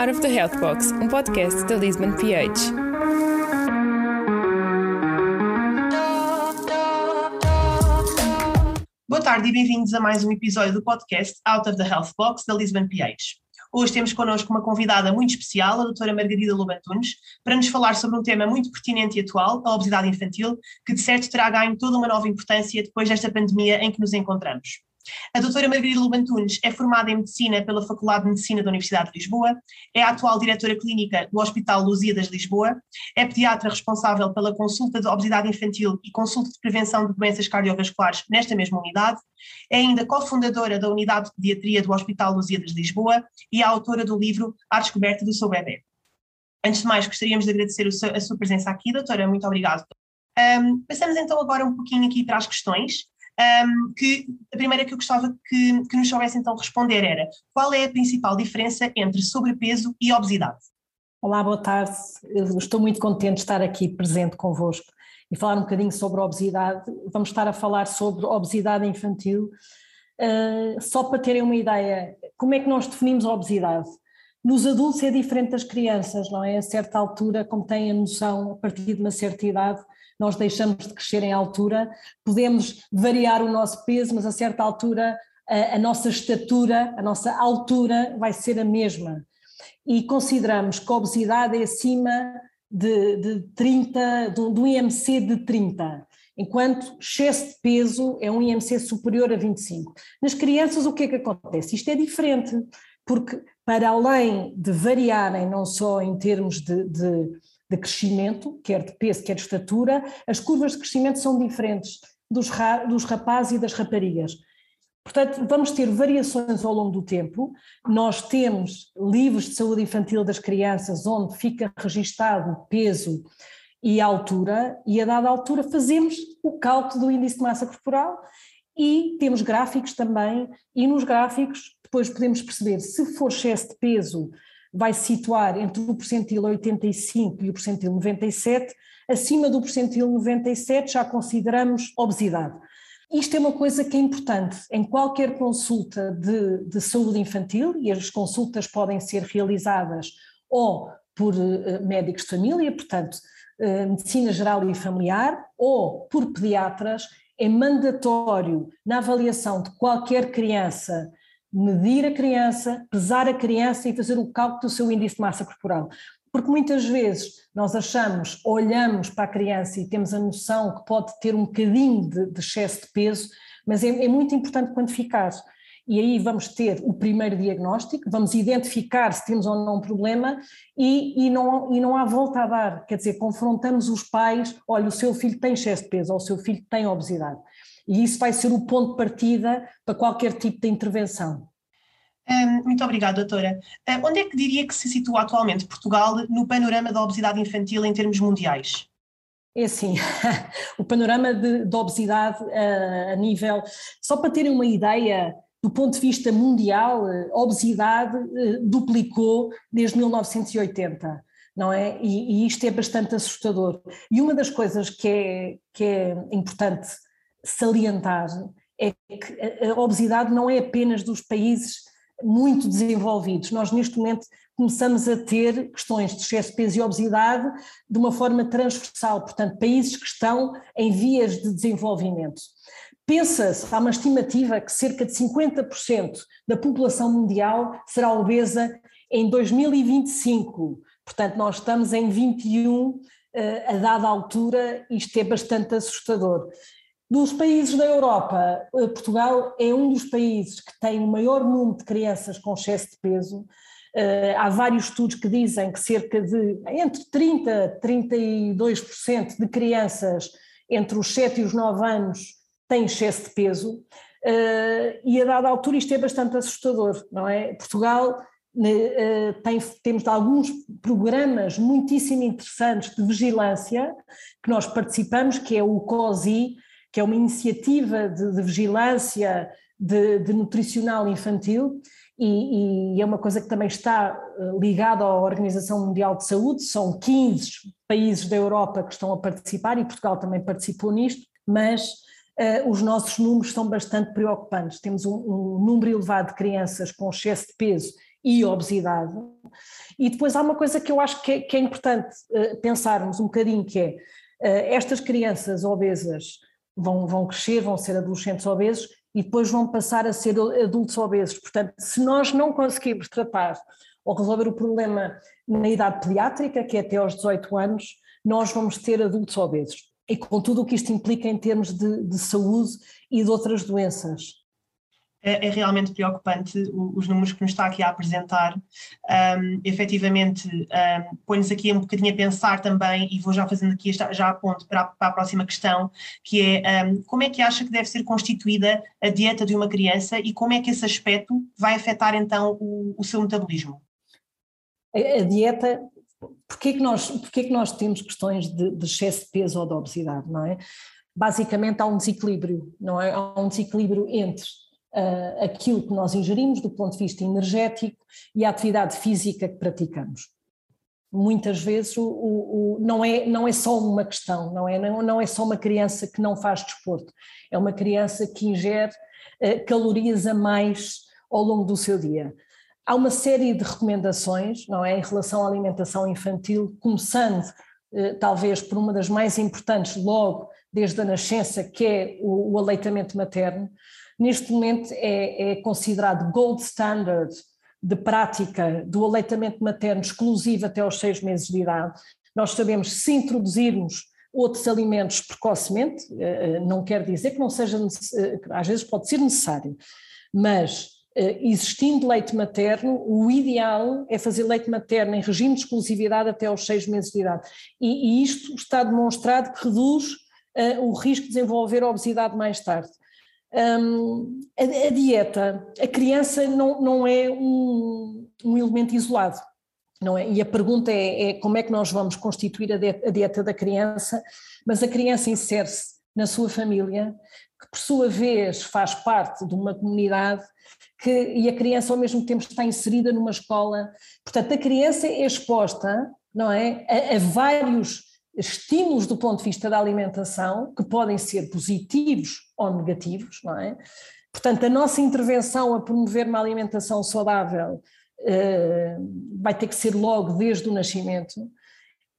Out of the Health Box, um podcast da Lisbon PH. Boa tarde e bem-vindos a mais um episódio do podcast Out of the Health Box da Lisbon PH. Hoje temos connosco uma convidada muito especial, a doutora Margarida Lobantunes, para nos falar sobre um tema muito pertinente e atual, a obesidade infantil, que de certo terá ganho toda uma nova importância depois desta pandemia em que nos encontramos. A doutora Margarida Lobantunes é formada em Medicina pela Faculdade de Medicina da Universidade de Lisboa, é a atual diretora clínica do Hospital Lusíadas de Lisboa, é pediatra responsável pela consulta de obesidade infantil e consulta de prevenção de doenças cardiovasculares nesta mesma unidade, é ainda cofundadora da Unidade de Pediatria do Hospital Lusíadas de Lisboa e a autora do livro A Descoberta do Seu Bebê. Antes de mais, gostaríamos de agradecer a sua presença aqui, doutora, muito obrigada. Um, passamos então agora um pouquinho aqui para as questões um, que a primeira que eu gostava que, que nos soubesse então responder era qual é a principal diferença entre sobrepeso e obesidade? Olá, boa tarde. Eu estou muito contente de estar aqui presente convosco e falar um bocadinho sobre obesidade. Vamos estar a falar sobre obesidade infantil. Uh, só para terem uma ideia, como é que nós definimos a obesidade? Nos adultos é diferente das crianças, não é? A certa altura, como têm a noção, a partir de uma certa idade, nós deixamos de crescer em altura, podemos variar o nosso peso, mas a certa altura a, a nossa estatura, a nossa altura vai ser a mesma. E consideramos que a obesidade é acima de, de 30, de, de um IMC de 30 enquanto excesso de peso é um IMC superior a 25. Nas crianças, o que é que acontece? Isto é diferente, porque para além de variarem não só em termos de, de, de crescimento, quer de peso, quer de estatura, as curvas de crescimento são diferentes dos, ra dos rapazes e das raparigas. Portanto, vamos ter variações ao longo do tempo. Nós temos livros de saúde infantil das crianças onde fica registado peso e altura, e a dada altura fazemos o cálculo do índice de massa corporal e temos gráficos também, e nos gráficos depois podemos perceber se for excesso de peso vai situar entre o percentil 85 e o percentil 97, acima do percentil 97 já consideramos obesidade. Isto é uma coisa que é importante em qualquer consulta de, de saúde infantil, e as consultas podem ser realizadas ou por uh, médicos de família, portanto, uh, medicina geral e familiar, ou por pediatras, é mandatório na avaliação de qualquer criança medir a criança, pesar a criança e fazer o cálculo do seu índice de massa corporal. Porque muitas vezes nós achamos, olhamos para a criança e temos a noção que pode ter um bocadinho de, de excesso de peso, mas é, é muito importante quantificar. E aí vamos ter o primeiro diagnóstico, vamos identificar se temos ou não um problema e, e, não, e não há volta a dar. Quer dizer, confrontamos os pais: olha, o seu filho tem excesso de peso ou o seu filho tem obesidade. E isso vai ser o ponto de partida para qualquer tipo de intervenção. Um, muito obrigada, doutora. Uh, onde é que diria que se situa atualmente Portugal no panorama da obesidade infantil em termos mundiais? É assim, o panorama de, de obesidade uh, a nível. Só para terem uma ideia, do ponto de vista mundial, a obesidade duplicou desde 1980. Não é? E, e, isto é bastante assustador. E uma das coisas que é, que é importante salientar é que a obesidade não é apenas dos países muito desenvolvidos. Nós, neste momento, começamos a ter questões de excesso de peso e obesidade de uma forma transversal, portanto, países que estão em vias de desenvolvimento. Pensa-se, há uma estimativa que cerca de 50% da população mundial será obesa em 2025. Portanto, nós estamos em 21 eh, a dada altura, isto é bastante assustador. Dos países da Europa, eh, Portugal é um dos países que tem o maior número de crianças com excesso de peso. Eh, há vários estudos que dizem que cerca de entre 30% e 32% de crianças entre os 7 e os 9 anos têm excesso de peso. Eh, e a dada altura isto é bastante assustador, não é? Portugal tem, temos alguns programas muitíssimo interessantes de vigilância que nós participamos, que é o COSI, que é uma iniciativa de, de vigilância de, de, nutricional infantil e, e, é uma coisa que também está eh, ligada à Organização Mundial de Saúde, são 15 países da Europa que estão a participar e Portugal também participou nisto, mas uh, os nossos números são bastante preocupantes. Temos um, um número elevado de crianças com excesso de peso e obesidade. E depois há uma coisa que eu acho que é, que é importante uh, pensarmos um bocadinho, que é uh, estas crianças obesas vão, vão crescer, vão ser adolescentes obesos e depois vão passar a ser adultos obesos. Portanto, se nós não conseguirmos tratar ou resolver o problema na idade pediátrica, que é até aos 18 anos, nós vamos ter adultos obesos. E com tudo o que isto implica em termos de, de saúde e de outras doenças é, é, realmente preocupante os números que nos está aqui a apresentar. Um, efetivamente, um, põe-nos aqui um bocadinho a pensar também, e vou já fazendo aqui, já aponto para a, para a próxima questão, que é um, como é que acha que deve ser constituída a dieta de uma criança e como é que esse aspecto vai afetar então o, o seu metabolismo? A, a dieta, porquê que, nós, porquê que nós temos questões de, de excesso de peso ou de obesidade, não é? Basicamente há um desequilíbrio, não é? Há um desequilíbrio entre uh, aquilo que nós ingerimos do ponto de vista energético e a atividade física que praticamos. Muitas vezes o, o, o, não, é, não é só uma questão, não é, não, não é só uma criança que não faz desporto, é uma criança que ingere uh, calorias a mais ao longo do seu dia. Há uma série de recomendações, não é, em relação à alimentação infantil, começando uh, talvez por uma das mais importantes logo desde a nascença, que é o, o aleitamento materno, neste momento é, é considerado gold standard de prática do aleitamento materno exclusivo até aos seis meses de idade. Nós sabemos se introduzirmos outros alimentos precocemente, eh, eh, não quer dizer que não seja, eh, às vezes pode ser necessário, mas existindo leite materno, o ideal é fazer leite materno em regime de exclusividade até aos seis meses de idade. E, e isto está demonstrado que reduz uh, o risco de desenvolver obesidade mais tarde. Um, a, a, dieta, a criança não, não é um, um, elemento isolado, não é? E a pergunta é, é, como é que nós vamos constituir a dieta, a dieta da criança, mas a criança insere-se na sua família, que por sua vez faz parte de uma comunidade que, e a criança ao mesmo tempo está inserida numa escola. Portanto, a criança é exposta, não é, a, a vários estímulos do ponto de vista da alimentação, que podem ser positivos ou negativos, não é? Portanto, a nossa intervenção a promover uma alimentação saudável uh, vai ter que ser logo desde o nascimento.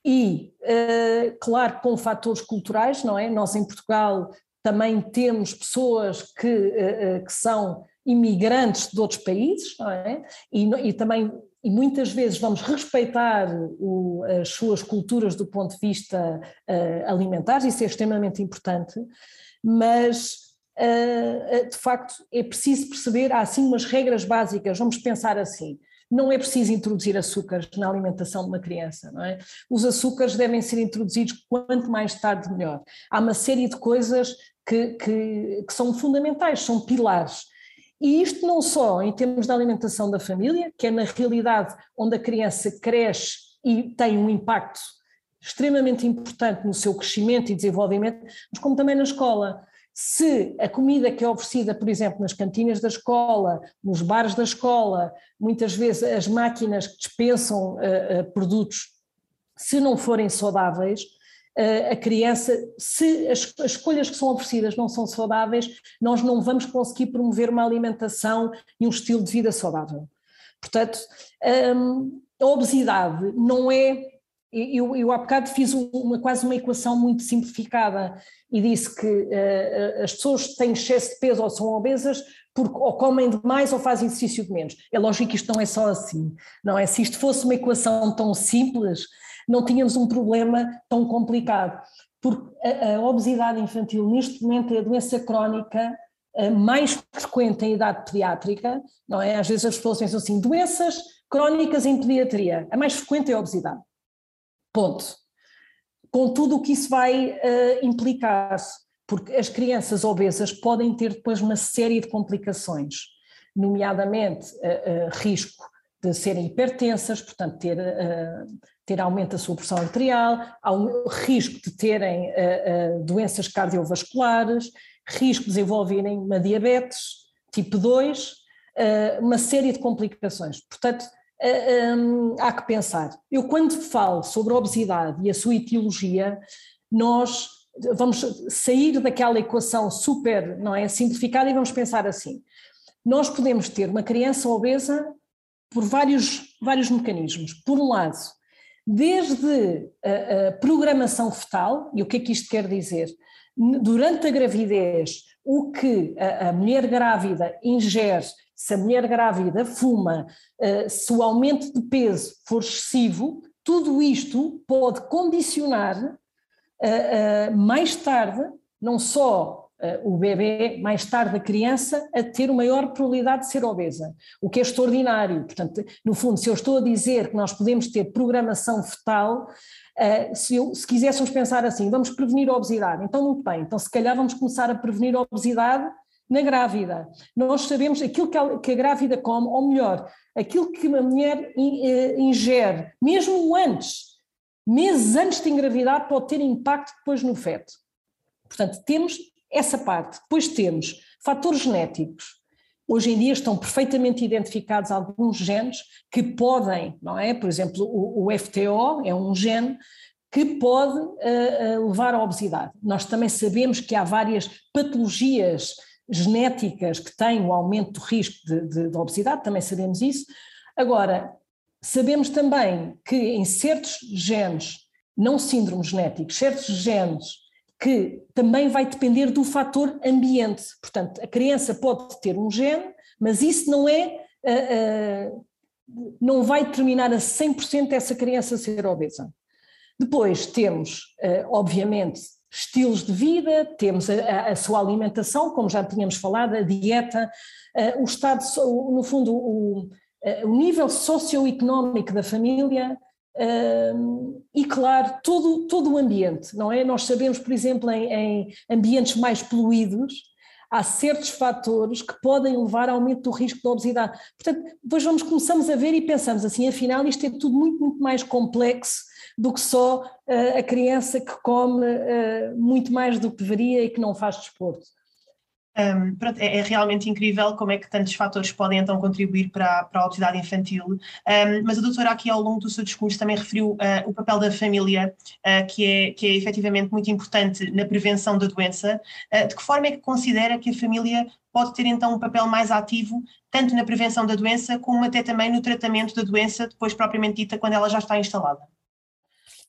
E, uh, claro, com fatores culturais, não é? Nós em Portugal também temos pessoas que, uh, que são imigrantes de outros países, não é? E, e também e muitas vezes vamos respeitar o, as suas culturas do ponto de vista uh, alimentar, isso é extremamente importante, mas uh, de facto é preciso perceber, há assim umas regras básicas, vamos pensar assim, não é preciso introduzir açúcares na alimentação de uma criança, não é? Os açúcares devem ser introduzidos quanto mais tarde melhor. Há uma série de coisas que, que, que são fundamentais, são pilares. E isto não só em termos da alimentação da família, que é na realidade onde a criança cresce e tem um impacto extremamente importante no seu crescimento e desenvolvimento, mas como também na escola. Se a comida que é oferecida, por exemplo, nas cantinas da escola, nos bares da escola, muitas vezes as máquinas que dispensam uh, uh, produtos, se não forem saudáveis, a criança, se as, as, escolhas que são oferecidas não são saudáveis, nós não vamos conseguir promover uma alimentação e um estilo de vida saudável. Portanto, hum, a obesidade não é. Eu, eu há bocado fiz uma, quase uma equação muito simplificada e disse que uh, as pessoas têm excesso de peso ou são obesas porque ou comem demais ou fazem exercício de menos. É lógico que isto não é só assim, não é? Se isto fosse uma equação tão simples, não tínhamos um problema tão complicado. Porque a, a obesidade infantil, neste momento, é a doença crónica eh, mais frequente em idade pediátrica, não é? Às vezes as pessoas pensam assim, doenças crónicas em pediatria, a mais frequente é a obesidade. Ponto. Com tudo o que isso vai uh, implicar, porque as crianças obesas podem ter depois uma série de complicações, nomeadamente uh, uh, risco de serem hipertensas, portanto ter ter aumento da sua pressão arterial, há um risco de terem uh, uh, doenças cardiovasculares, risco de desenvolverem uma diabetes tipo 2, uh, eh, uma série de complicações. Portanto, há que pensar. Eu, quando falo sobre obesidade e a sua etiologia, nós vamos sair daquela equação super não é, simplificada e vamos pensar assim: nós podemos ter uma criança obesa por vários, vários mecanismos. Por um lado, desde a, a programação fetal, e o que é que isto quer dizer? Durante a gravidez, o que a, a mulher grávida ingere, se a mulher grávida fuma, uh, se o aumento de peso for excessivo, tudo isto pode condicionar uh, uh, mais tarde, não só o bebê, mais tarde a criança, a ter uma maior probabilidade de ser obesa, o que é extraordinário. Portanto, no fundo, se eu estou a dizer que nós podemos ter programação fetal, Uh, se, eu, se, quiséssemos pensar assim, vamos prevenir a obesidade, então muito bem, então se calhar vamos começar a prevenir a obesidade na grávida. Nós sabemos aquilo que a, que a grávida come, ou melhor, aquilo que a mulher eh, ingere, mesmo antes, meses antes de engravidar, pode ter impacto depois no feto. Portanto, temos essa parte. Depois temos fatores genéticos. Hoje em dia estão perfeitamente identificados alguns genes que podem, não é? Por exemplo, o, o FTO é um gene que pode uh, levar à obesidade. Nós também sabemos que há várias patologias genéticas que têm o aumento do risco de, de, de obesidade, também sabemos isso. Agora, sabemos também que em certos genes, não síndromes genéticos, certos genes que também vai depender do fator ambiente. Portanto, a criança pode ter um gene, mas isso não é, uh, uh, não vai determinar a 100% essa criança ser obesa. Depois temos, uh, obviamente, estilos de vida, temos a, a, sua alimentação, como já tínhamos falado, a dieta, o estado, no fundo, o, o nível socioeconómico da família uh, e, claro, todo, todo o ambiente, não é? Nós sabemos, por exemplo, em, em ambientes mais poluídos, há certos fatores que podem levar ao aumento do risco de obesidade. Portanto, depois vamos, começamos a ver e pensamos assim, afinal isto é tudo muito, muito mais complexo do que só uh, a criança que come uh, muito mais do que deveria e que não faz desporto. Um, é, é, realmente incrível como é que tantos fatores podem então contribuir para, para a obesidade infantil, um, mas a doutora aqui ao longo do seu discurso também referiu uh, o papel da família, uh, que, é, que é efetivamente muito importante na prevenção da doença. Uh, de que forma é que considera que a família pode ter então um papel mais ativo, tanto na prevenção da doença, como até também no tratamento da doença, depois propriamente dita, quando ela já está instalada?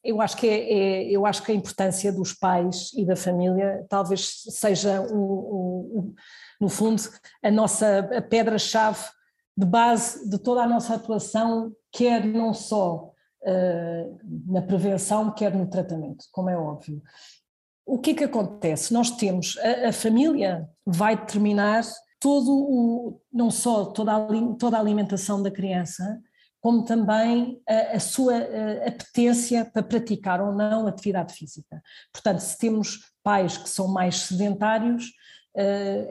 Eu acho que é, é, eu acho que a importância dos pais e da família talvez seja o, no fundo a nossa pedra-chave de base de toda a nossa atuação, quer não só uh, na prevenção, quer no tratamento, como é óbvio. O que é que acontece? Nós temos a, a família vai determinar todo o não só toda a, toda a alimentação da criança, como também a, a sua apetência para praticar ou não atividade física. Portanto, se temos pais que são mais sedentários,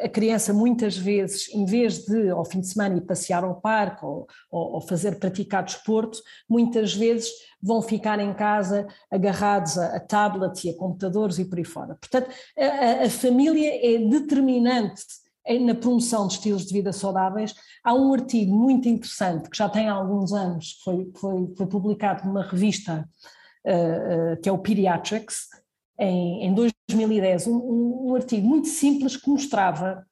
a criança muitas vezes, em vez de ao fim de semana ir passear ao parque ou, ou, ou, fazer praticar desporto, muitas vezes vão ficar em casa agarrados a, a tablets e a computadores e por aí fora. Portanto, a, a família é determinante na promoção de estilos de vida saudáveis, há um artigo muito interessante que já tem alguns anos, foi, foi, foi publicado numa revista uh, uh, que é o Pediatrics, em, em 2010, um, um, artigo muito simples que mostrava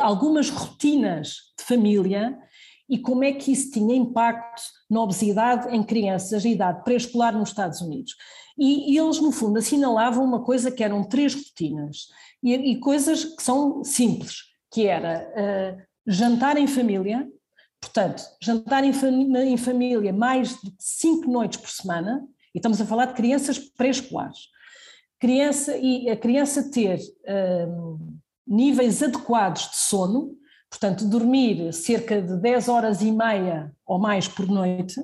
algumas rotinas de família e como é que isso tinha impacto na obesidade em crianças de idade pré-escolar nos Estados Unidos. E, e, eles, no fundo, assinalavam uma coisa que eram três rotinas e, e coisas que são simples que era uh, jantar em família, portanto, jantar em, em, família mais de cinco noites por semana, e estamos a falar de crianças pré-escolares. Criança, e a criança ter uh, níveis adequados de sono, portanto, dormir cerca de 10 horas e meia ou mais por noite,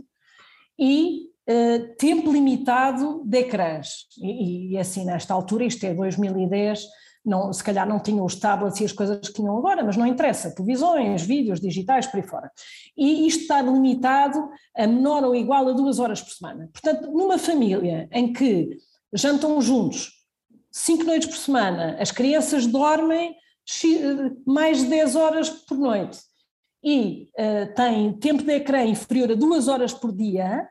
e uh, tempo limitado de ecrãs. E, e assim, nesta altura, isto é 2010, não, se calhar não tinham os tablets e as coisas que tinham agora, mas não interessa, televisões, vídeos digitais, por aí fora. E isto está limitado a menor ou igual a duas horas por semana. Portanto, numa família em que jantam juntos cinco noites por semana, as crianças dormem mais de 10 horas por noite e uh, têm tempo de ecrã inferior a duas horas por dia,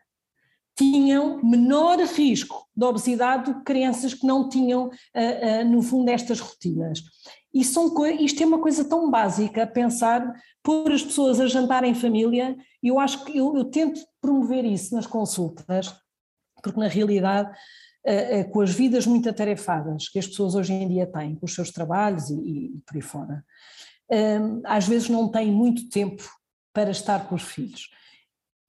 tinham menor risco de obesidade do que crianças que não tinham, uh, uh, no fundo, estas rotinas. E isto é uma coisa tão básica, pensar, pôr as pessoas a jantar em família, eu acho que eu, eu tento promover isso nas consultas, porque na realidade, uh, com as vidas muito atarefadas que as pessoas hoje em dia têm, com os seus trabalhos e, e por aí fora, às vezes não têm muito tempo para estar com os filhos.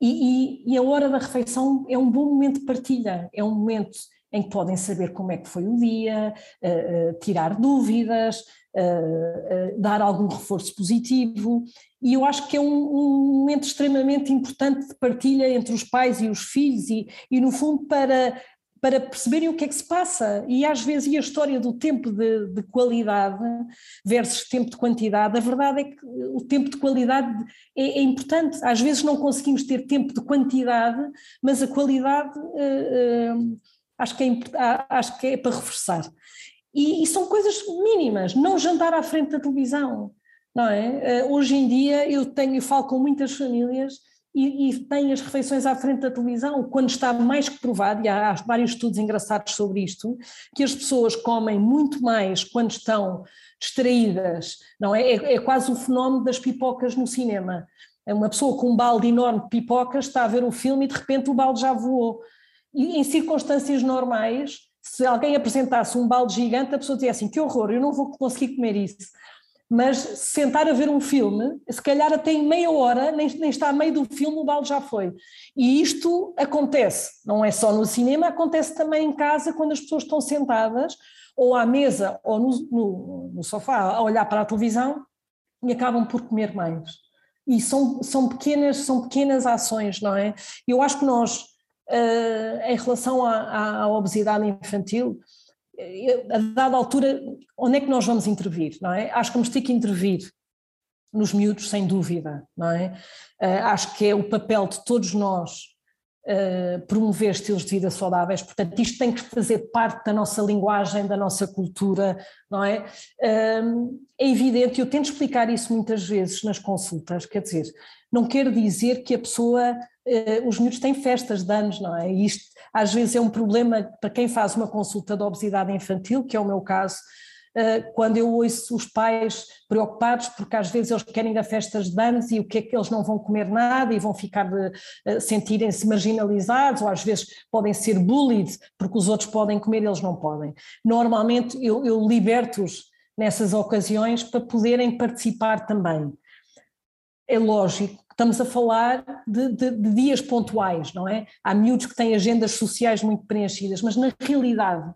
E, e, e, a hora da refeição é um bom momento de partilha, é um momento em que podem saber como é que foi o dia, uh, uh, tirar dúvidas, uh, dar algum reforço positivo, e eu acho que é um, um, momento extremamente importante de partilha entre os pais e os filhos, e, e no fundo para para perceberem o que é que se passa. E às vezes, e a história do tempo de, de, qualidade versus tempo de quantidade, a verdade é que o tempo de qualidade é, é importante. Às vezes não conseguimos ter tempo de quantidade, mas a qualidade uh, uh, acho, que é, acho que é para reforçar. E, e, são coisas mínimas, não jantar à frente da televisão, não é? Uh, hoje em dia eu tenho, eu falo com muitas famílias e, e tem as refeições à frente da televisão, quando está mais que provado, e há, há vários estudos engraçados sobre isto, que as pessoas comem muito mais quando estão distraídas, não é? É, é quase o fenómeno das pipocas no cinema. É uma pessoa com um balde enorme de pipocas está a ver um filme e de repente o balde já voou. E em circunstâncias normais, se alguém apresentasse um balde gigante, a pessoa dizia assim: que horror, eu não vou conseguir comer isso mas sentar a ver um filme, se calhar até em meia hora, nem, nem está a meio do filme, o balde já foi. E isto acontece, não é só no cinema, acontece também em casa, quando as pessoas estão sentadas, ou à mesa, ou no, no, no sofá, a olhar para a televisão, e acabam por comer mais. E são, são, pequenas, são pequenas ações, não é? Eu acho que nós, uh, em relação à, à obesidade infantil, a dada altura, onde é que nós vamos intervir, não é? Acho que vamos ter que intervir nos miúdos, sem dúvida, não é? Uh, acho que é o papel de todos nós uh, promover estilos de vida saudáveis, portanto isto tem que fazer parte da nossa linguagem, da nossa cultura, não é? Uh, é evidente, eu tento explicar isso muitas vezes nas consultas, quer dizer, não quer dizer que a pessoa, os miúdos têm festas de anos, não é? Isto às vezes é um problema para quem faz uma consulta de obesidade infantil, que é o meu caso, eh, quando eu ouço os pais preocupados, porque às vezes eles querem a festas de anos e o que é que eles não vão comer nada e vão ficar de eh, sentirem-se marginalizados, ou às vezes podem ser bullied, porque os outros podem comer e eles não podem. Normalmente eu, eu liberto-os nessas ocasiões para poderem participar também. É lógico estamos a falar de, de, de, dias pontuais, não é? Há miúdos que têm agendas sociais muito preenchidas, mas na realidade,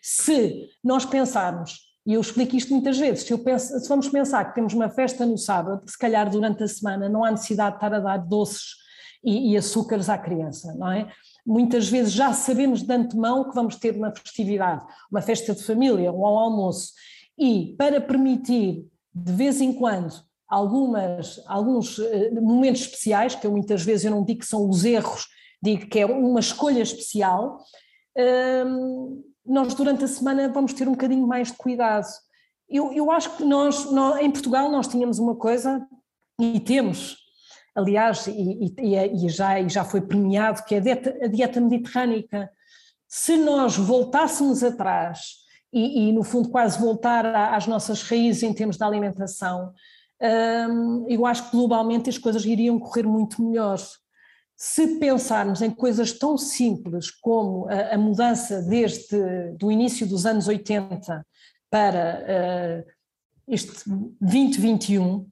se nós pensarmos, e eu explico isto muitas vezes, se, penso, se vamos pensar que temos uma festa no sábado, se calhar durante a semana não há necessidade de estar a dar doces e, e açúcares à criança, não é? Muitas vezes já sabemos de antemão que vamos ter uma festividade, uma festa de família, um almoço, e para permitir de vez em quando algumas, alguns eh, momentos especiais, que eu muitas vezes eu não digo que são os erros, digo que é uma escolha especial, hum, nós durante a semana vamos ter um bocadinho mais de cuidado. Eu, eu acho que nós, nós, em Portugal, nós tínhamos uma coisa, e temos, aliás, e, e, e já, e já foi premiado, que é a dieta, a dieta mediterrânica. Se nós voltássemos atrás e, e, no fundo, quase voltar às nossas raízes em termos de alimentação, eu acho que globalmente as coisas iriam correr muito melhor. Se pensarmos em coisas tão simples como a, a mudança desde do início dos anos 80 para uh, este 2021,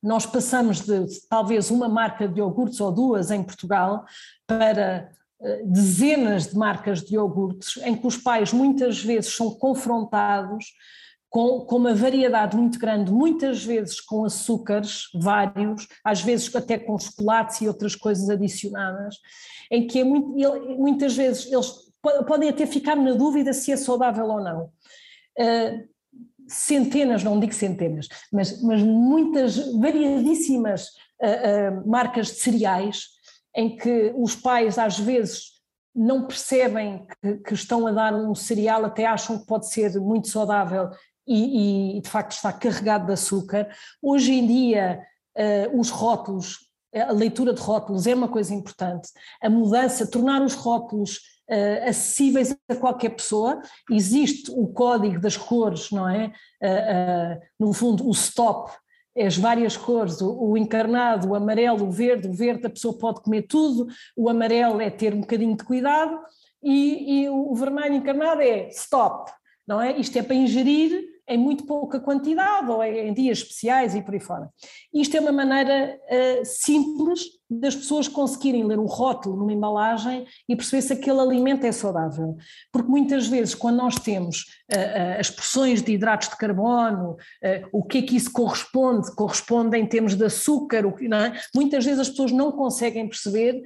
nós passamos de talvez uma marca de iogurtes ou duas em Portugal para uh, dezenas de marcas de iogurtes, em que os pais muitas vezes são confrontados com, com, uma variedade muito grande, muitas vezes com açúcares vários, às vezes até com chocolates e outras coisas adicionadas, em que é muito, muitas vezes eles podem até ficar na dúvida se é saudável ou não. Uh, centenas, não digo centenas, mas, mas muitas, variadíssimas uh, uh, marcas de cereais em que os pais às vezes não percebem que, que, estão a dar um cereal, até acham que pode ser muito saudável e, e, de facto está carregado de açúcar. Hoje em dia, uh, os rótulos, a leitura de rótulos é uma coisa importante. A mudança, tornar os rótulos uh, acessíveis a qualquer pessoa. Existe o código das cores, não é? Uh, no fundo, o stop, as várias cores, o, o, encarnado, o amarelo, o verde, o verde a pessoa pode comer tudo, o amarelo é ter um bocadinho de cuidado e, e o vermelho encarnado é stop, não é? Isto é para ingerir em muito pouca quantidade ou em dias especiais e por aí fora. Isto é uma maneira uh, simples das pessoas conseguirem ler um rótulo numa embalagem e perceber se aquele alimento é saudável. Porque muitas vezes, quando nós temos uh, uh, as porções de hidratos de carbono, o que é que isso corresponde? Corresponde em termos de açúcar, o, é? muitas vezes as pessoas não conseguem perceber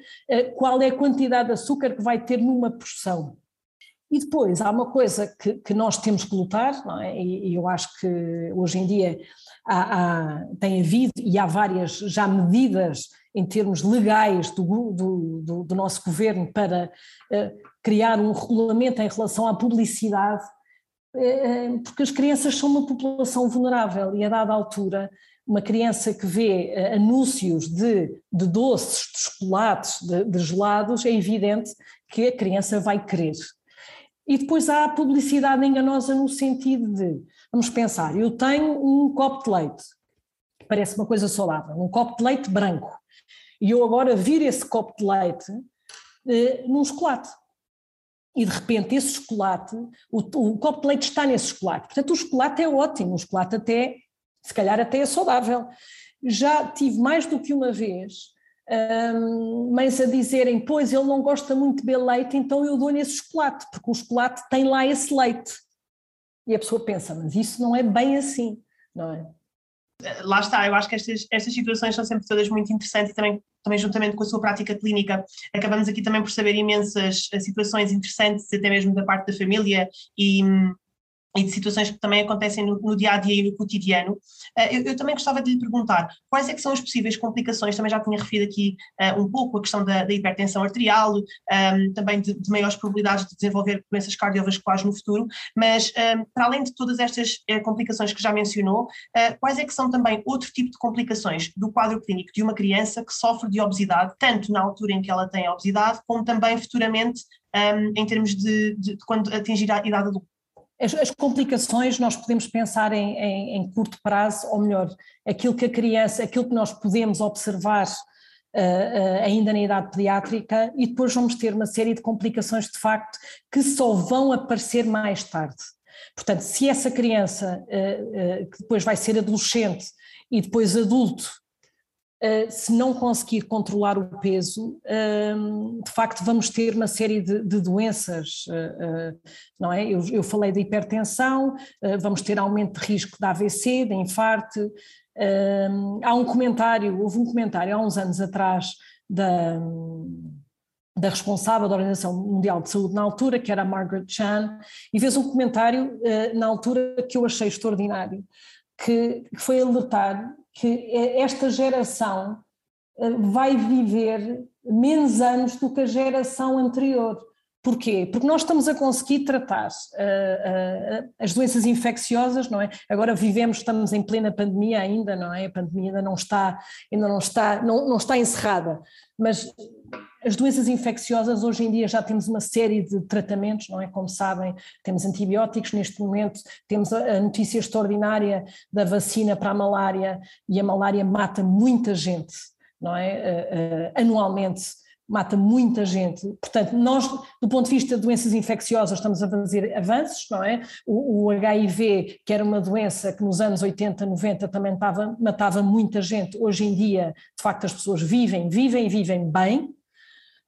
qual é a quantidade de açúcar que vai ter numa porção. E depois há uma coisa que, que nós temos que lutar, é? e, e, eu acho que hoje em dia há, há, tem havido e há várias já medidas em termos legais do, do, do, do nosso governo para uh, criar um regulamento em relação à publicidade, uh, porque as crianças são uma população vulnerável e a dada altura uma criança que vê anúncios de, de doces, de chocolates, de, de gelados, é evidente que a criança vai querer. E depois há a publicidade enganosa no sentido de, vamos pensar, eu tenho um copo de leite, parece uma coisa saudável, um copo de leite branco, e eu agora viro esse copo de leite eh, num chocolate. E de repente esse chocolate, o, o copo de leite está nesse chocolate. Portanto, o chocolate é ótimo, o chocolate até, se calhar até é saudável. Já tive mais do que uma vez um, mães a dizerem, pois ele não gosta muito de leite, então eu dou-lhe esse chocolate, porque o chocolate tem lá esse leite. E a pessoa pensa, mas isso não é bem assim, não é? Lá está, eu acho que estas, estas situações são sempre todas muito interessantes e também, também juntamente com a sua prática clínica acabamos aqui também por saber imensas eh, situações interessantes até mesmo da parte da família e, e de situações que também acontecem no, no, dia a dia e no cotidiano. Uh, eu, eu, também gostava de lhe perguntar quais é que são as possíveis complicações, também já tinha referido aqui uh, um pouco a questão da, da hipertensão arterial, um, ehm, também de, de, maiores probabilidades de desenvolver doenças cardiovasculares no futuro, mas um, ehm, para além de todas estas uh, complicações que já mencionou, quais é que são também outro tipo de complicações do quadro clínico de uma criança que sofre de obesidade, tanto na altura em que ela tem a obesidade, como também futuramente um, ehm, em termos de, de, de quando atingir a idade adulta? As, as, complicações nós podemos pensar em, em, em, curto prazo, ou melhor, aquilo que a criança, aquilo que nós podemos observar uh, uh, ainda na idade pediátrica, e depois vamos ter uma série de complicações de facto que só vão aparecer mais tarde. Portanto, se essa criança uh, que depois vai ser adolescente e depois adulto se não conseguir controlar o peso, uh, de facto vamos ter uma série de, de doenças, uh, não é? Eu, eu, falei da hipertensão, vamos ter aumento de risco de AVC, de infarto. há um comentário, houve um comentário há uns anos atrás da, da responsável da Organização Mundial de Saúde na altura, que era a Margaret Chan, e fez um comentário na altura que eu achei extraordinário, que foi alertar que esta geração eh, vai viver menos anos do que a geração anterior. Porquê? Porque nós estamos a conseguir tratar uh, uh, as doenças infecciosas, não é? Agora vivemos, estamos em plena pandemia ainda, não é? A pandemia ainda não está, ainda não está, não, não está encerrada, mas as doenças infecciosas hoje em dia já temos uma série de tratamentos, não é? Como sabem, temos antibióticos neste momento, temos a notícia extraordinária da vacina para a malária e a malária mata muita gente, não é? Uh, anualmente mata muita gente. Portanto, nós, do ponto de vista de doenças infecciosas, estamos a fazer avanços, não é? O, o HIV, que era uma doença que nos anos 80, 90 também matava, matava muita gente, hoje em dia, de facto, as pessoas vivem, vivem e vivem bem.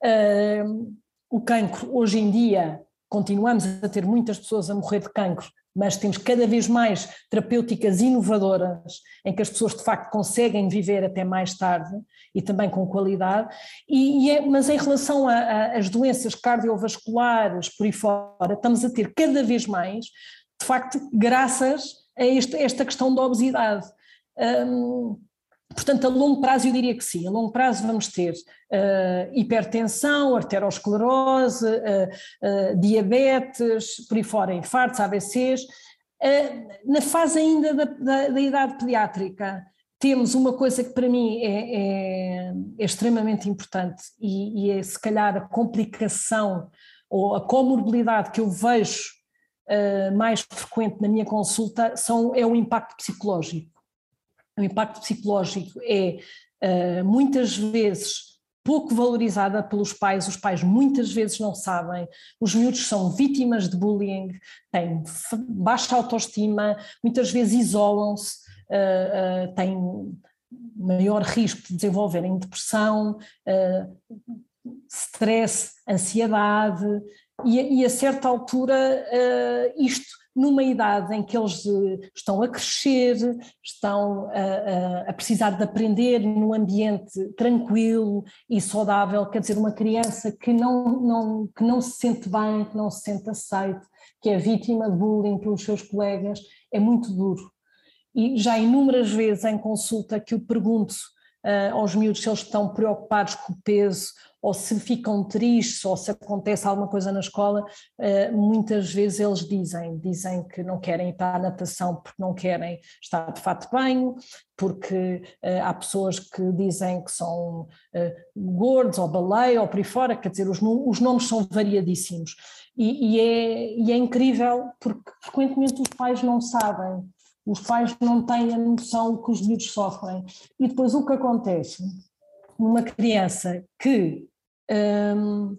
Uh, o cancro, hoje em dia, continuamos a ter muitas pessoas a morrer de cancro, mas temos cada vez mais terapêuticas inovadoras em que as pessoas de facto conseguem viver até mais tarde e também com qualidade, e, e é, mas em relação às doenças cardiovasculares por aí fora, estamos a ter cada vez mais, de facto, graças a este, esta questão da obesidade. Hum, Portanto, a longo prazo eu diria que sim, a longo prazo vamos ter uh, hipertensão, arteriosclerose, uh, uh, diabetes, por aí fora, infartos, AVCs. na fase ainda da, da, da, idade pediátrica, temos uma coisa que para mim é, é, é extremamente importante e, e, é se calhar a complicação ou a comorbilidade que eu vejo mais frequente na minha consulta são, é o impacto psicológico. O impacto psicológico é uh, muitas vezes pouco valorizada pelos pais, os pais muitas vezes não sabem, os miúdos são vítimas de bullying, têm baixa autoestima, muitas vezes isolam-se, uh, uh, têm maior risco de desenvolverem depressão, uh, stress, ansiedade, e, e, a certa altura isto numa idade em que eles eh, estão a crescer, estão a, a, a, precisar de aprender num ambiente tranquilo e saudável, quer dizer, uma criança que não, não, que não se sente bem, que não se sente aceite, que é vítima de bullying pelos seus colegas, é muito duro. E já inúmeras vezes em consulta que eu pergunto uh, aos miúdos se eles estão preocupados com o peso ou se ficam tristes ou se acontece alguma coisa na escola, eh, muitas vezes eles dizem, dizem que não querem ir para a natação porque não querem estar de fato de banho, porque eh, há pessoas que dizem que são gordos ou baleia ou por aí fora, quer dizer, os, os nomes são variadíssimos. E, e, é, e é incrível porque frequentemente os pais não sabem, os pais não têm a noção que os miúdos sofrem. E depois o que acontece numa criança que, um,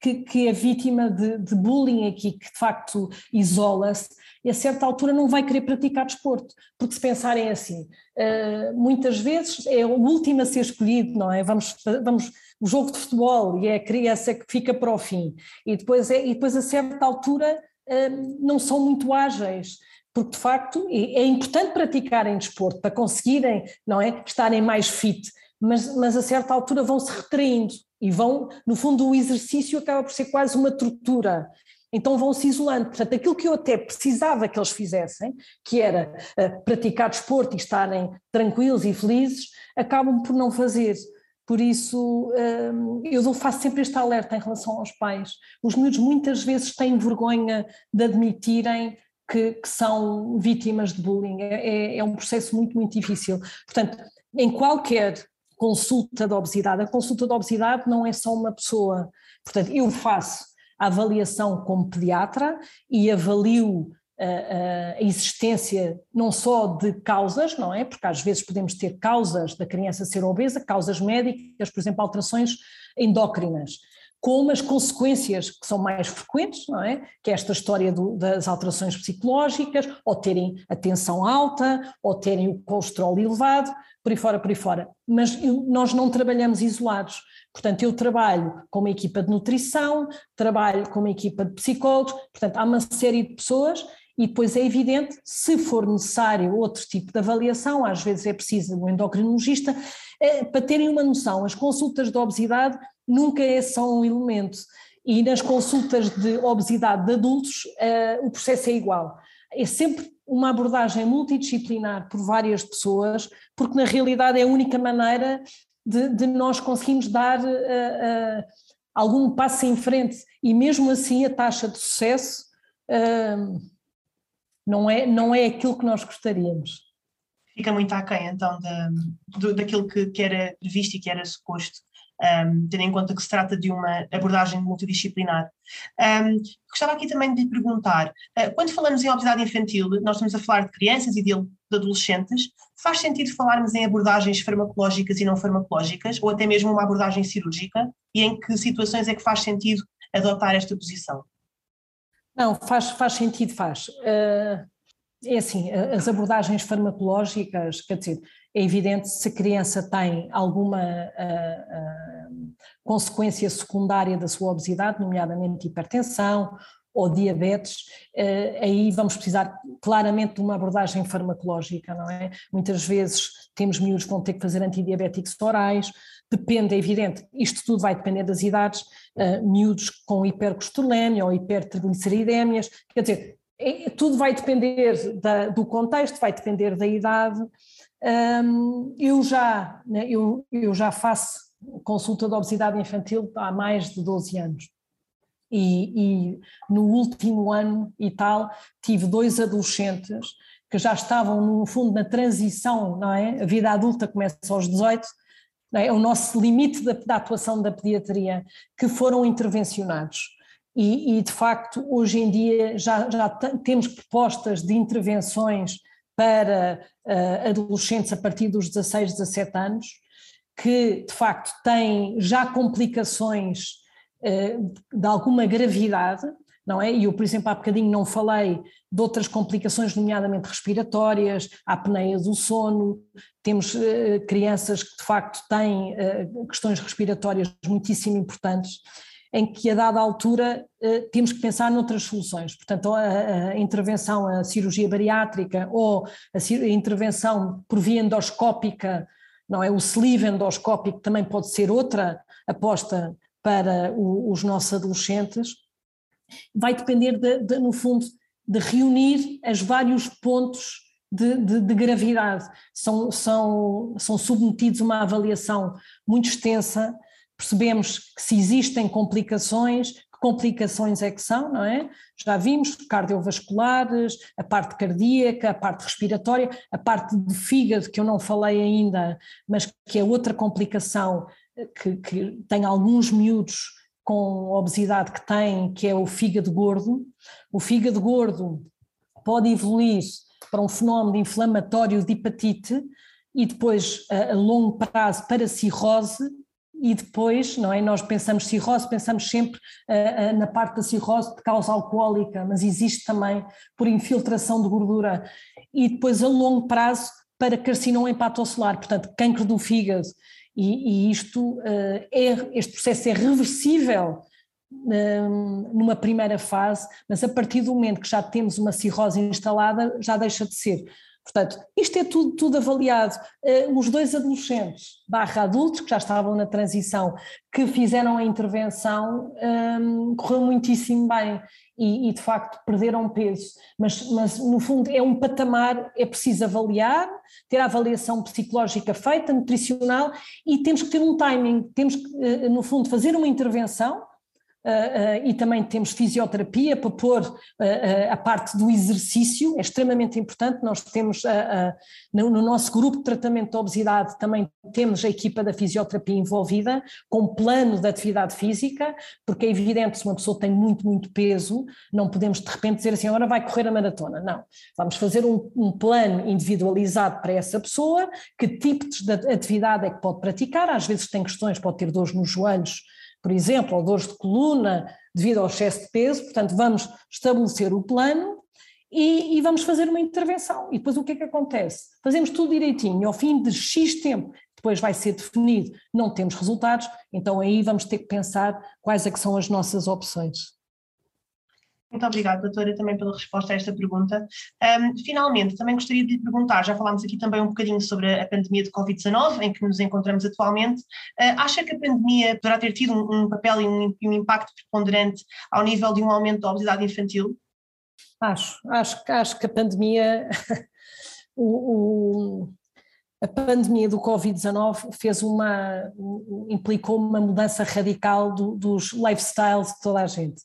que, que, é vítima de, de, bullying aqui, que de facto isola-se, e a certa altura não vai querer praticar desporto, porque se pensarem assim, uh, muitas vezes é o último a ser escolhido, não é? Vamos, vamos o jogo de futebol e é a criança que fica para o fim, e depois, é, e depois a certa altura uh, não são muito ágeis porque de facto é, é importante praticarem desporto para conseguirem, não é, estarem mais fit, mas, mas a certa altura vão se retraindo e vão, no fundo, o exercício acaba por ser quase uma tortura. Então vão se isolando. Portanto, aquilo que eu até precisava que eles fizessem, que era uh, praticar desporto e estarem tranquilos e felizes, acabam por não fazer. Por isso, uh, eu faço sempre este alerta em relação aos pais. Os miúdos muitas vezes têm vergonha de admitirem que, que são vítimas de bullying. É, é, é um processo muito, muito difícil. Portanto, em qualquer consulta de obesidade. A consulta de obesidade não é só uma pessoa. Portanto, eu faço a avaliação como pediatra e avalio eh, eh, a, existência não só de causas, não é? Porque às vezes podemos ter causas da criança ser obesa, causas médicas, por exemplo, alterações endócrinas como as consequências que são mais frequentes, não é? Que é esta história do, das alterações psicológicas, ou terem a tensão alta, ou terem o colesterol elevado, por aí fora, por aí fora. Mas eu, nós não trabalhamos isolados. Portanto, eu trabalho com uma equipa de nutrição, trabalho com uma equipa de psicólogos, portanto, há uma série de pessoas e depois é evidente, se for necessário outro tipo de avaliação, às vezes é preciso um endocrinologista, é, para terem uma noção, as consultas de obesidade nunca é só um elemento. E nas consultas de obesidade de adultos, uh, o processo é igual. É sempre uma abordagem multidisciplinar por várias pessoas, porque na realidade é a única maneira de, de nós conseguirmos dar uh, uh, algum passo em frente. E mesmo assim, a taxa de sucesso não, é, não é aquilo que nós gostaríamos. Fica muito aquém, então, da, do, daquilo que, que era visto e que era suposto um, tendo em conta que se trata de uma abordagem multidisciplinar. Um, gostava aqui também de lhe perguntar, uh, quando falamos em obesidade infantil, nós estamos a falar de crianças e de, de adolescentes, faz sentido falarmos em abordagens farmacológicas e não farmacológicas, ou até mesmo uma abordagem cirúrgica, e em que situações é que faz sentido adotar esta posição? Não, faz, faz sentido, faz. Uh, é assim, as abordagens farmacológicas, quer dizer, é evidente se a criança tem alguma uh, uh, consequência secundária da sua obesidade, nomeadamente hipertensão ou diabetes, uh, aí vamos precisar claramente de uma abordagem farmacológica, não é? Muitas vezes temos miúdos que vão ter que fazer antidiabéticos orais, depende, é evidente, isto tudo vai depender das idades, miúdos com hipercostolemia ou hipertrigliceridémias, quer dizer, tudo vai depender da, do contexto, vai depender da idade, um, eu, já, né, eu, eu já faço consulta de obesidade infantil há mais de 12 anos. E, e, no último ano e tal tive dois adolescentes que já estavam no fundo na transição, não é? A vida adulta começa aos 18, é? é? o nosso limite da, da, atuação da pediatria, que foram intervencionados. E, e de facto, hoje em dia já, já temos propostas de intervenções para uh, adolescentes a partir dos 16, 17 anos, que de facto têm já complicações uh, de alguma gravidade, não é? E eu, por exemplo, há bocadinho não falei de outras complicações, nomeadamente respiratórias, a apneia do sono, temos uh, crianças que de facto têm uh, questões respiratórias muitíssimo importantes, em que a dada altura uh, temos que pensar noutras soluções, portanto a, a intervenção, a cirurgia bariátrica ou a, a intervenção por via endoscópica, não é? O sleeve endoscópico também pode ser outra aposta para o, os nossos adolescentes, vai depender, de, de, no fundo, de reunir os vários pontos de, de, de, gravidade. São, são, são submetidos a uma avaliação muito extensa, percebemos que se existem complicações, que complicações é que são, não é? Já vimos cardiovasculares, a parte cardíaca, a parte respiratória, a parte do fígado, que eu não falei ainda, mas que é outra complicação que, que tem alguns miúdos com obesidade que têm, que é o fígado gordo. O fígado gordo pode evoluir para um fenómeno inflamatório de hepatite e depois a, longo prazo para cirrose e depois, não é? Nós pensamos cirrose, pensamos sempre uh, uh, na parte da cirrose de causa alcoólica, mas existe também por infiltração de gordura e depois a longo prazo para carcinoma hepatocelular, portanto, câncer do fígado e, e isto uh, é, este processo é reversível um, numa primeira fase, mas a partir do momento que já temos uma cirrose instalada, já deixa de ser. Portanto, isto é tudo, tudo avaliado. Uh, os dois adolescentes, barra adultos, que já estavam na transição, que fizeram a intervenção, um, correu muitíssimo bem e, e, de facto perderam peso. Mas, mas, no fundo, é um patamar, é preciso avaliar, ter a avaliação psicológica feita, nutricional, e temos que ter um timing, temos que, uh, no fundo, fazer uma intervenção e também temos fisioterapia para pôr uh, a parte do exercício, é extremamente importante. Nós temos no, no, nosso grupo de tratamento de obesidade também temos a equipa da fisioterapia envolvida, com plano de atividade física, porque é evidente, se uma pessoa tem muito, muito peso, não podemos de repente dizer assim, agora vai correr a maratona. Não, vamos fazer um, um plano individualizado para essa pessoa, que tipos de atividade é que pode praticar, às vezes tem questões, pode ter dores nos joelhos, por exemplo, ou dores de coluna devido ao excesso de peso, portanto vamos estabelecer o plano e, e, vamos fazer uma intervenção. E depois o que é que acontece? Fazemos tudo direitinho, ao fim de X tempo, depois vai ser definido, não temos resultados, então aí vamos ter que pensar quais é que são as nossas opções. Muito obrigada, doutora, também pela resposta a esta pergunta. Um, finalmente, também gostaria de lhe perguntar, já falámos aqui também um bocadinho sobre a pandemia de Covid-19, em que nos encontramos atualmente. Uh, acha que a pandemia poderá ter tido um, um papel e um, um, impacto preponderante ao nível de um aumento da obesidade infantil? Acho, acho, acho que a pandemia, o, a pandemia do Covid-19 fez uma, implicou uma mudança radical do, dos lifestyles de toda a gente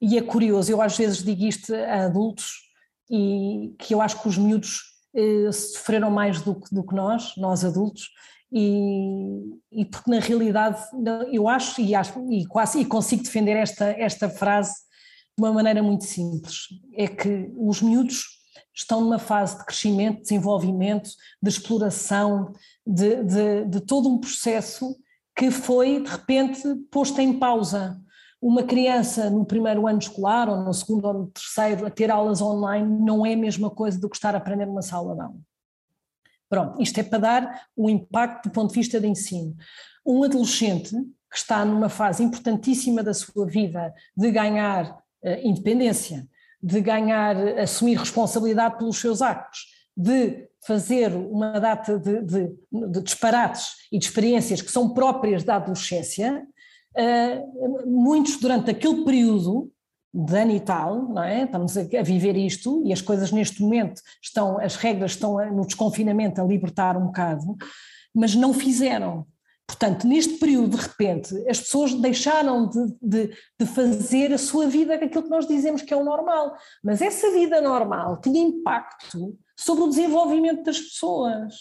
e é curioso, eu às vezes digo isto a adultos e que eu acho que os miúdos uh, sofreram mais do que, do que nós, nós adultos, e, e, porque na realidade eu acho e, acho e quase e consigo defender esta, esta frase de uma maneira muito simples, é que os miúdos estão numa fase de crescimento, desenvolvimento, de exploração, de, de, de todo um processo que foi de repente posto em pausa uma criança no primeiro ano escolar, ou no segundo ou no terceiro, a ter aulas online, não é a mesma coisa do que estar a aprender numa sala de aula. Pronto, isto é para dar um impacto do ponto de vista de ensino. Um adolescente que está numa fase importantíssima da sua vida de ganhar uh, independência, de ganhar, assumir responsabilidade pelos seus actos, de fazer uma data de, de, de disparates e de experiências que são próprias da adolescência, muitos durante aquele período de ano e tal, não é? Estamos a, a, viver isto e as coisas neste momento estão, as regras estão a, no desconfinamento a libertar um bocado, mas não fizeram. Portanto, neste período, de repente, as pessoas deixaram de, de, de, fazer a sua vida, aquilo que nós dizemos que é o normal. Mas essa vida normal tinha impacto sobre o desenvolvimento das pessoas.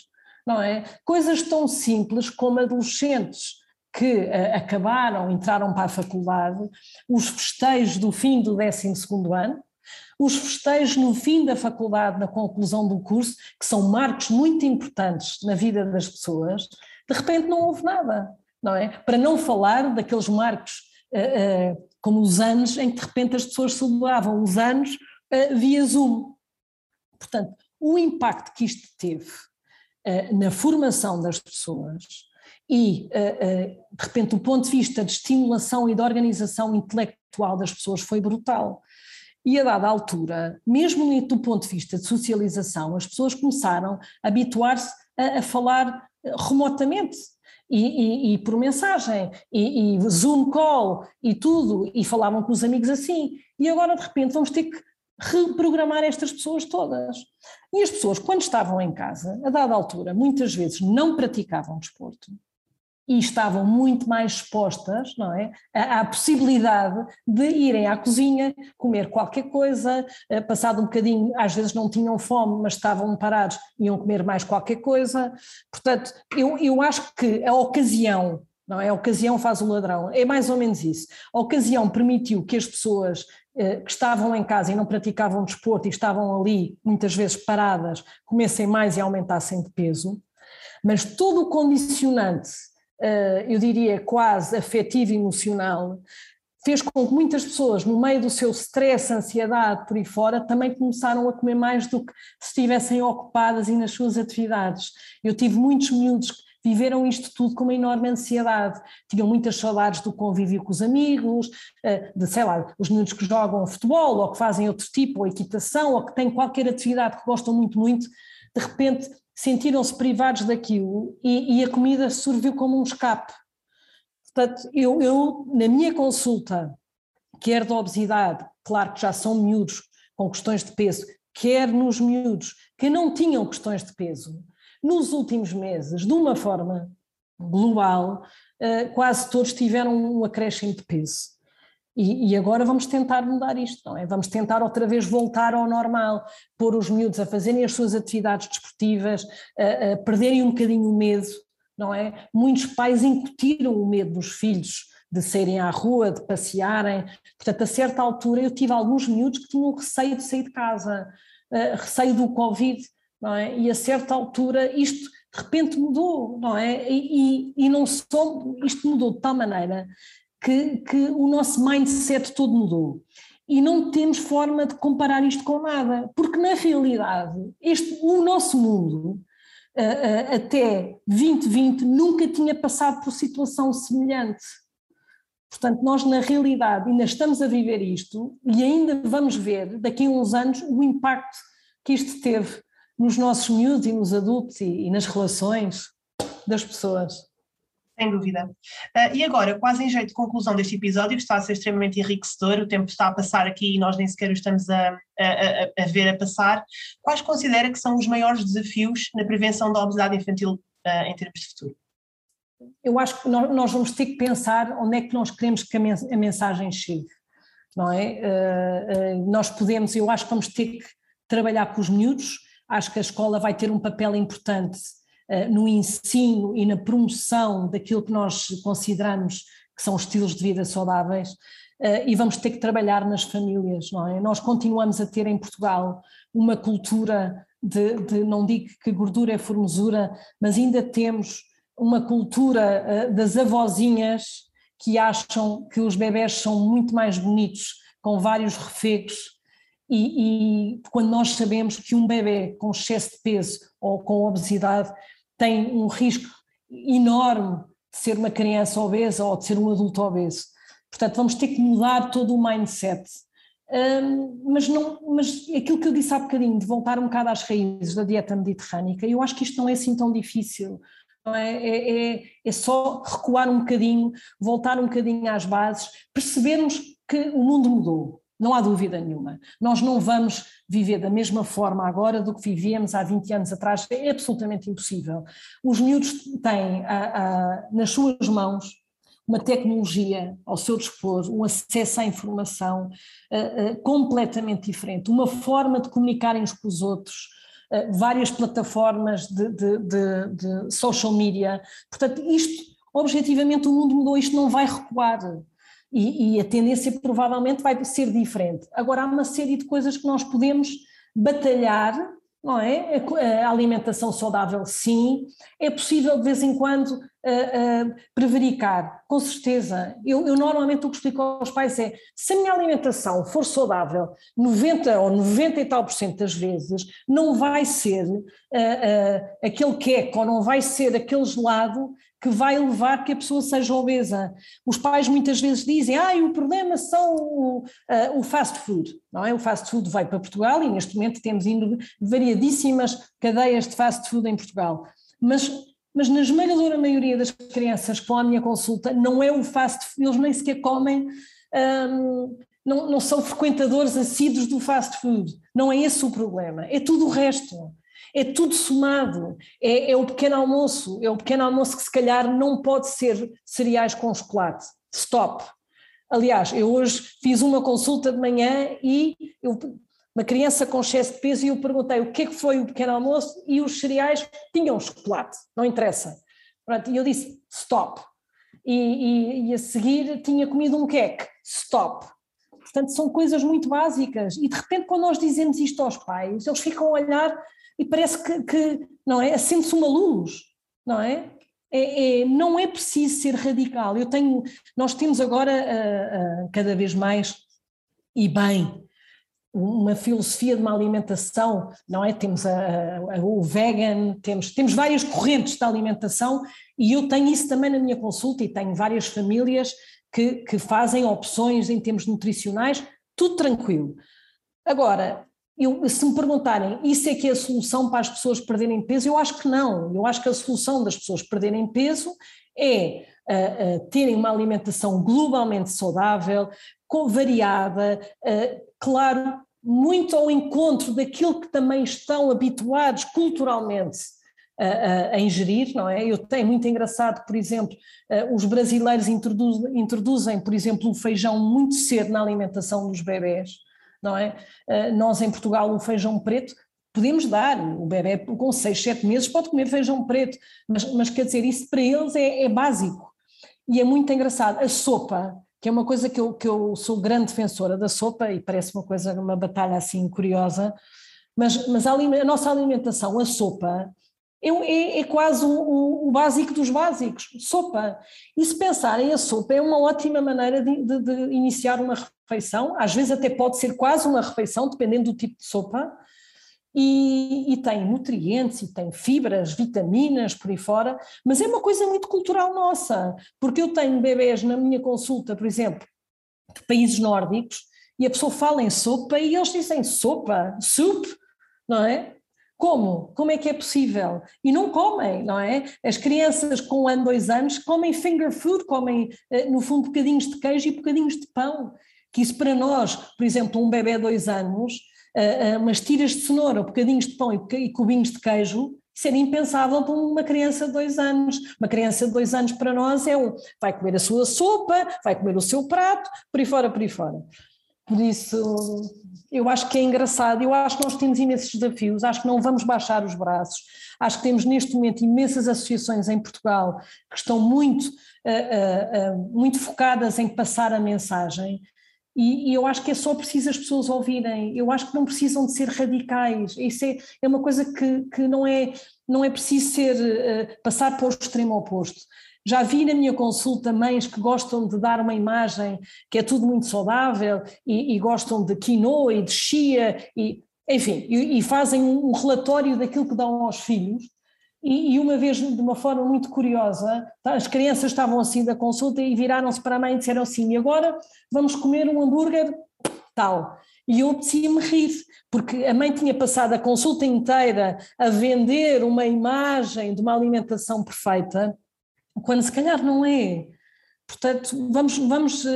não é? Coisas tão simples como adolescentes que uh, acabaram, entraram para a faculdade, os festejos do fim do 12 ano, os festejos no fim da faculdade, na conclusão do curso, que são marcos muito importantes na vida das pessoas, de repente não houve nada, não é? Para não falar daqueles marcos uh, uh, como os anos em que de repente as pessoas celebravam os anos uh, via Zoom. Portanto, o impacto que isto teve na formação das pessoas e, de repente, do ponto de vista de estimulação e de organização intelectual das pessoas foi brutal. E a dada altura, mesmo do ponto de vista de socialização, as pessoas começaram a habituar-se a, a, falar eh, remotamente. E, e, e por mensagem, e, e, Zoom call e tudo, e falavam com os amigos assim. E agora, de repente, vamos ter que reprogramar estas pessoas todas. E as pessoas, quando estavam em casa, a dada altura, muitas vezes não praticavam desporto, e estavam muito mais expostas não é, à, possibilidade de irem à cozinha, comer qualquer coisa, eh, passado um bocadinho, às vezes não tinham fome, mas estavam parados, iam comer mais qualquer coisa. Portanto, eu, eu acho que a ocasião, não é? A ocasião faz o ladrão, é mais ou menos isso. A ocasião permitiu que as pessoas eh, que estavam em casa e não praticavam desporto e estavam ali muitas vezes paradas, comessem mais e aumentassem de peso, mas todo o condicionante eu diria, quase afetivo emocional, fez com que muitas pessoas, no meio do seu stress, ansiedade por aí fora, também começaram a comer mais do que se estivessem ocupadas e nas suas atividades. Eu tive muitos miúdos que viveram isto tudo com uma enorme ansiedade, tinham muitas saudades do convívio com os amigos, eh, de, sei lá, os miúdos que jogam futebol ou que fazem outro tipo, ou equitação, ou que têm qualquer atividade que gostam muito, muito, de repente sentiram-se privados daquilo e, e, a comida serviu como um escape. Portanto, eu, eu, na minha consulta, quer da obesidade, claro que já são miúdos com questões de peso, quer nos miúdos que não tinham questões de peso, nos últimos meses, de uma forma global, eh, quase todos tiveram um acréscimo de peso. E, e, agora vamos tentar mudar isto, não é? Vamos tentar outra vez voltar ao normal, pôr os miúdos a fazerem as suas atividades desportivas, a, a perderem um bocadinho o medo, não é? Muitos pais incutiram o medo nos filhos de saírem à rua, de passearem. Portanto, a certa altura eu tive alguns miúdos que tinham receio de sair de casa, uh, receio do Covid, não é? E a certa altura isto de repente mudou, não é? E, e, e não só, isto mudou de tal maneira que, que o nosso mindset todo mudou. E não temos forma de comparar isto com nada, porque na realidade este, o nosso mundo uh, uh, até 2020 nunca tinha passado por situação semelhante. Portanto, nós na realidade ainda estamos a viver isto e ainda vamos ver daqui a uns anos o impacto que isto teve nos nossos miúdos e nos adultos e, e nas relações das pessoas. Sem dúvida. Uh, e agora, quase em jeito de conclusão deste episódio, que está a ser extremamente enriquecedor, o tempo está a passar aqui e nós nem sequer o estamos a, a, a ver a passar, quais considera que são os maiores desafios na prevenção da obesidade infantil uh, em termos de futuro? Eu acho que nós vamos ter que pensar onde é que nós queremos que a mensagem chegue, não é? Uh, nós podemos, eu acho que vamos ter que trabalhar com os miúdos, acho que a escola vai ter um papel importante no ensino e na promoção daquilo que nós consideramos que são estilos de vida saudáveis eh, e vamos ter que trabalhar nas famílias, não é? Nós continuamos a ter em Portugal uma cultura de, de não digo que gordura é formosura, mas ainda temos uma cultura eh, das avózinhas que acham que os bebés são muito mais bonitos com vários refegos e, e, quando nós sabemos que um bebê com excesso de peso ou com obesidade tem um risco enorme de ser uma criança obesa ou de ser um adulto obeso. Portanto, vamos ter que mudar todo o mindset. Um, mas, não, mas aquilo que eu disse há bocadinho, de voltar um bocado às raízes da dieta mediterrânica, eu acho que isto não é assim tão difícil. É? É, é, é, só recuar um bocadinho, voltar um bocadinho às bases, percebermos que o mundo mudou. Não há dúvida nenhuma. Nós não vamos viver da mesma forma agora do que vivíamos há 20 anos atrás, é absolutamente impossível. Os miúdos têm a, a, nas suas mãos uma tecnologia ao seu dispor, um acesso à informação uh, uh, completamente diferente, uma forma de comunicarem uns com os outros várias plataformas de, de, de, de social media. Portanto, isto, objetivamente, o mundo mudou, isto não vai recuar. E, e, a tendência provavelmente vai ser diferente. Agora, há uma série de coisas que nós podemos batalhar não é? A alimentação saudável, sim. É possível de vez em quando uh, prevaricar, com certeza. Eu, eu, normalmente o que explico aos pais é: se a minha alimentação for saudável 90 ou 90 e tal por cento das vezes, não vai ser uh, aquele queque ou não vai ser aquele gelado que vai levar que a pessoa seja obesa. Os pais muitas vezes dizem, ah, o problema são o, uh, o, fast food, não é? O fast food veio para Portugal e neste momento temos indo variadíssimas cadeias de fast food em Portugal. Mas, mas na esmagadora maioria das crianças vão à minha consulta, não é o fast food, eles nem sequer comem, um, não, não são frequentadores assíduos do fast food. Não é esse o problema, é tudo o resto. É tudo somado, é, é, o pequeno almoço, é o pequeno almoço que se calhar não pode ser cereais com chocolate, stop. Aliás, eu hoje fiz uma consulta de manhã e eu, uma criança com excesso de peso e eu perguntei o que é que foi o pequeno almoço e os cereais tinham chocolate, não interessa. E eu disse stop. E, e, e a seguir tinha comido um queque, stop. Portanto, são coisas muito básicas. E de repente, quando nós dizemos isto aos pais, eles ficam a olhar e parece que, que não é? Acende-se uma luz, não é? É, é? não é preciso ser radical. Eu tenho, nós temos agora uh, uh, cada vez mais e bem uma filosofia de uma alimentação, não é? Temos a, a, o vegan, temos, temos várias correntes de alimentação e eu tenho isso também na minha consulta e tenho várias famílias que, que fazem opções em termos nutricionais, tudo tranquilo. Agora, eu, se me perguntarem, isso é que é a solução para as pessoas perderem peso? Eu acho que não. Eu acho que a solução das pessoas perderem peso é uh, uh, terem uma alimentação globalmente saudável, variada, uh, claro, muito ao encontro daquilo que também estão habituados culturalmente a, a, ingerir, não é? Eu tenho muito engraçado, por exemplo, os brasileiros introduzem, introduzem, por exemplo, o feijão muito cedo na alimentação dos bebés não é? Eh, nós em Portugal o feijão preto podemos dar, o bebê com 6, 7 meses pode comer feijão preto, mas, mas quer dizer, isso para eles é, é, básico e é muito engraçado. A sopa, que é uma coisa que eu, que eu sou grande defensora da sopa e parece uma coisa, uma batalha assim curiosa, mas, mas a, a nossa alimentação, a sopa, é, é, é quase o, o, básico dos básicos, sopa. E se pensarem, a sopa é uma ótima maneira de, de, de, iniciar uma refeição, às vezes até pode ser quase uma refeição, dependendo do tipo de sopa, e, e tem nutrientes, e tem fibras, vitaminas, por aí fora, mas é uma coisa muito cultural nossa, porque eu tenho bebés na minha consulta, por exemplo, de países nórdicos, e a pessoa fala em sopa e eles dizem sopa, soup, não é? Como? Como é que é possível? E não comem, não é? As crianças com um ano, dois anos comem finger food, comem eh, no fundo bocadinhos de queijo e bocadinhos de pão. Que isso para nós, por exemplo, um bebê de dois anos, eh, umas tiras de cenoura, bocadinhos de pão e cubinhos de queijo, isso impensável para uma criança de dois anos. Uma criança de dois anos para nós é um, vai comer a sua sopa, vai comer o seu prato, por aí fora, por aí fora. Por isso, eu acho que é engraçado, eu acho que nós temos imensos desafios, acho que não vamos baixar os braços, acho que temos neste momento imensas associações em Portugal que estão muito, uh, uh, uh, muito focadas em passar a mensagem e, e, eu acho que é só preciso as pessoas ouvirem, eu acho que não precisam de ser radicais, isso é, é uma coisa que, que não, é, não é preciso ser, passar para o extremo oposto. Já vi na minha consulta mães que gostam de dar uma imagem que é tudo muito saudável e, e gostam de quinoa e de chia, e, enfim, e, e, fazem um relatório daquilo que dão aos filhos. E, e, uma vez, de uma forma muito curiosa, tá, as crianças estavam assim da consulta e viraram-se para a mãe e disseram assim: e agora vamos comer um hambúrguer tal. E eu apetecia-me rir, porque a mãe tinha passado a consulta inteira a vender uma imagem de uma alimentação perfeita quando se calhar não é. Portanto, vamos, vamos uh,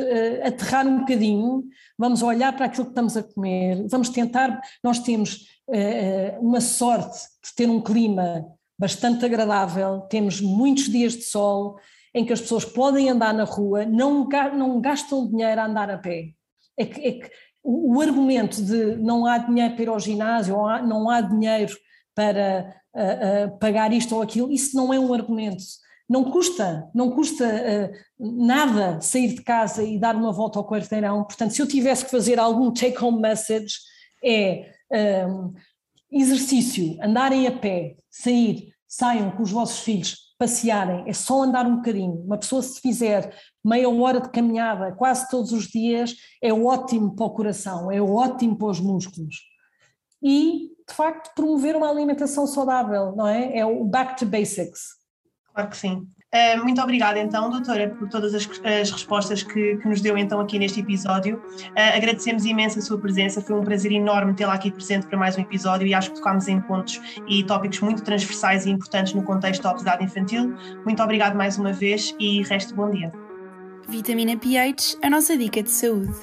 aterrar um bocadinho, vamos olhar para aquilo que estamos a comer, vamos tentar. Nós temos uh, uma sorte de ter um clima bastante agradável, temos muitos dias de sol em que as pessoas podem andar na rua, não, não gastam dinheiro a andar a pé. É que, é que o argumento de não há dinheiro para ir ao ginásio, ou não há dinheiro para uh, uh, pagar isto ou aquilo, isso não é um argumento. Não custa, não custa uh, nada sair de casa e dar uma volta ao quarteirão. Portanto, se eu tivesse que fazer algum take-home message, é um, exercício, andarem a pé, sair, saiam com os vossos filhos, passearem, é só andar um bocadinho. Uma pessoa, se fizer meia hora de caminhada quase todos os dias, é ótimo para o coração, é ótimo para os músculos. E, de facto, promover uma alimentação saudável, não é? É o back to basics. Claro que sim. Uh, muito obrigada então, doutora, por todas as, as respostas que, que, nos deu então aqui neste episódio. Uh, agradecemos imenso a sua presença, foi um prazer enorme tê-la aqui presente para mais um episódio e acho que tocámos em pontos e tópicos muito transversais e importantes no contexto da obesidade infantil. Muito obrigado mais uma vez e resto bom dia. Vitamina pH, a nossa dica de saúde.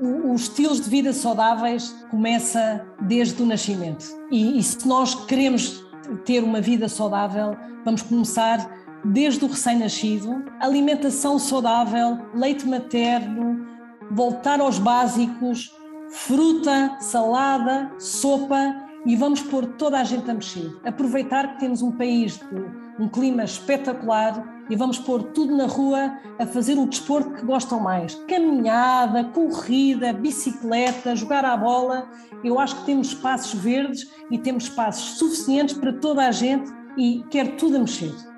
Os estilos de vida saudáveis começa desde o nascimento e, e se nós queremos ter uma vida saudável, vamos começar desde o recém-nascido, alimentação saudável, leite materno, voltar aos básicos, fruta, salada, sopa e vamos pôr toda a gente a mexer. Aproveitar que temos um país de um clima espetacular e vamos pôr tudo na rua a fazer o desporto que gostam mais. Caminhada, corrida, bicicleta, jogar à bola. Eu acho que temos espaços verdes e temos espaços suficientes para toda a gente e quer tudo a mexer.